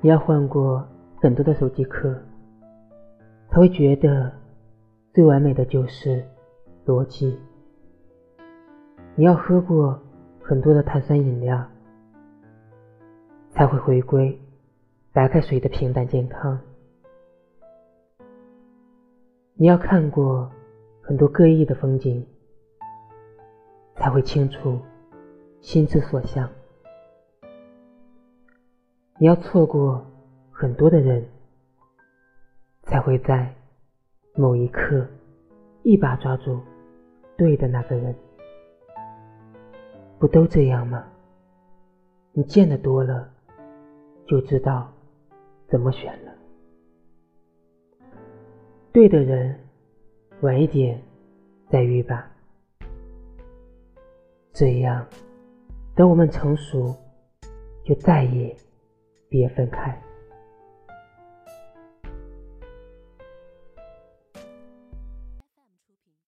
你要换过很多的手机壳，才会觉得最完美的就是逻辑。你要喝过很多的碳酸饮料，才会回归白开水的平淡健康。你要看过很多各异的风景，才会清楚心之所向。你要错过很多的人，才会在某一刻一把抓住对的那个人。不都这样吗？你见的多了，就知道怎么选了。对的人，晚一点再遇吧。这样，等我们成熟，就再也别分开。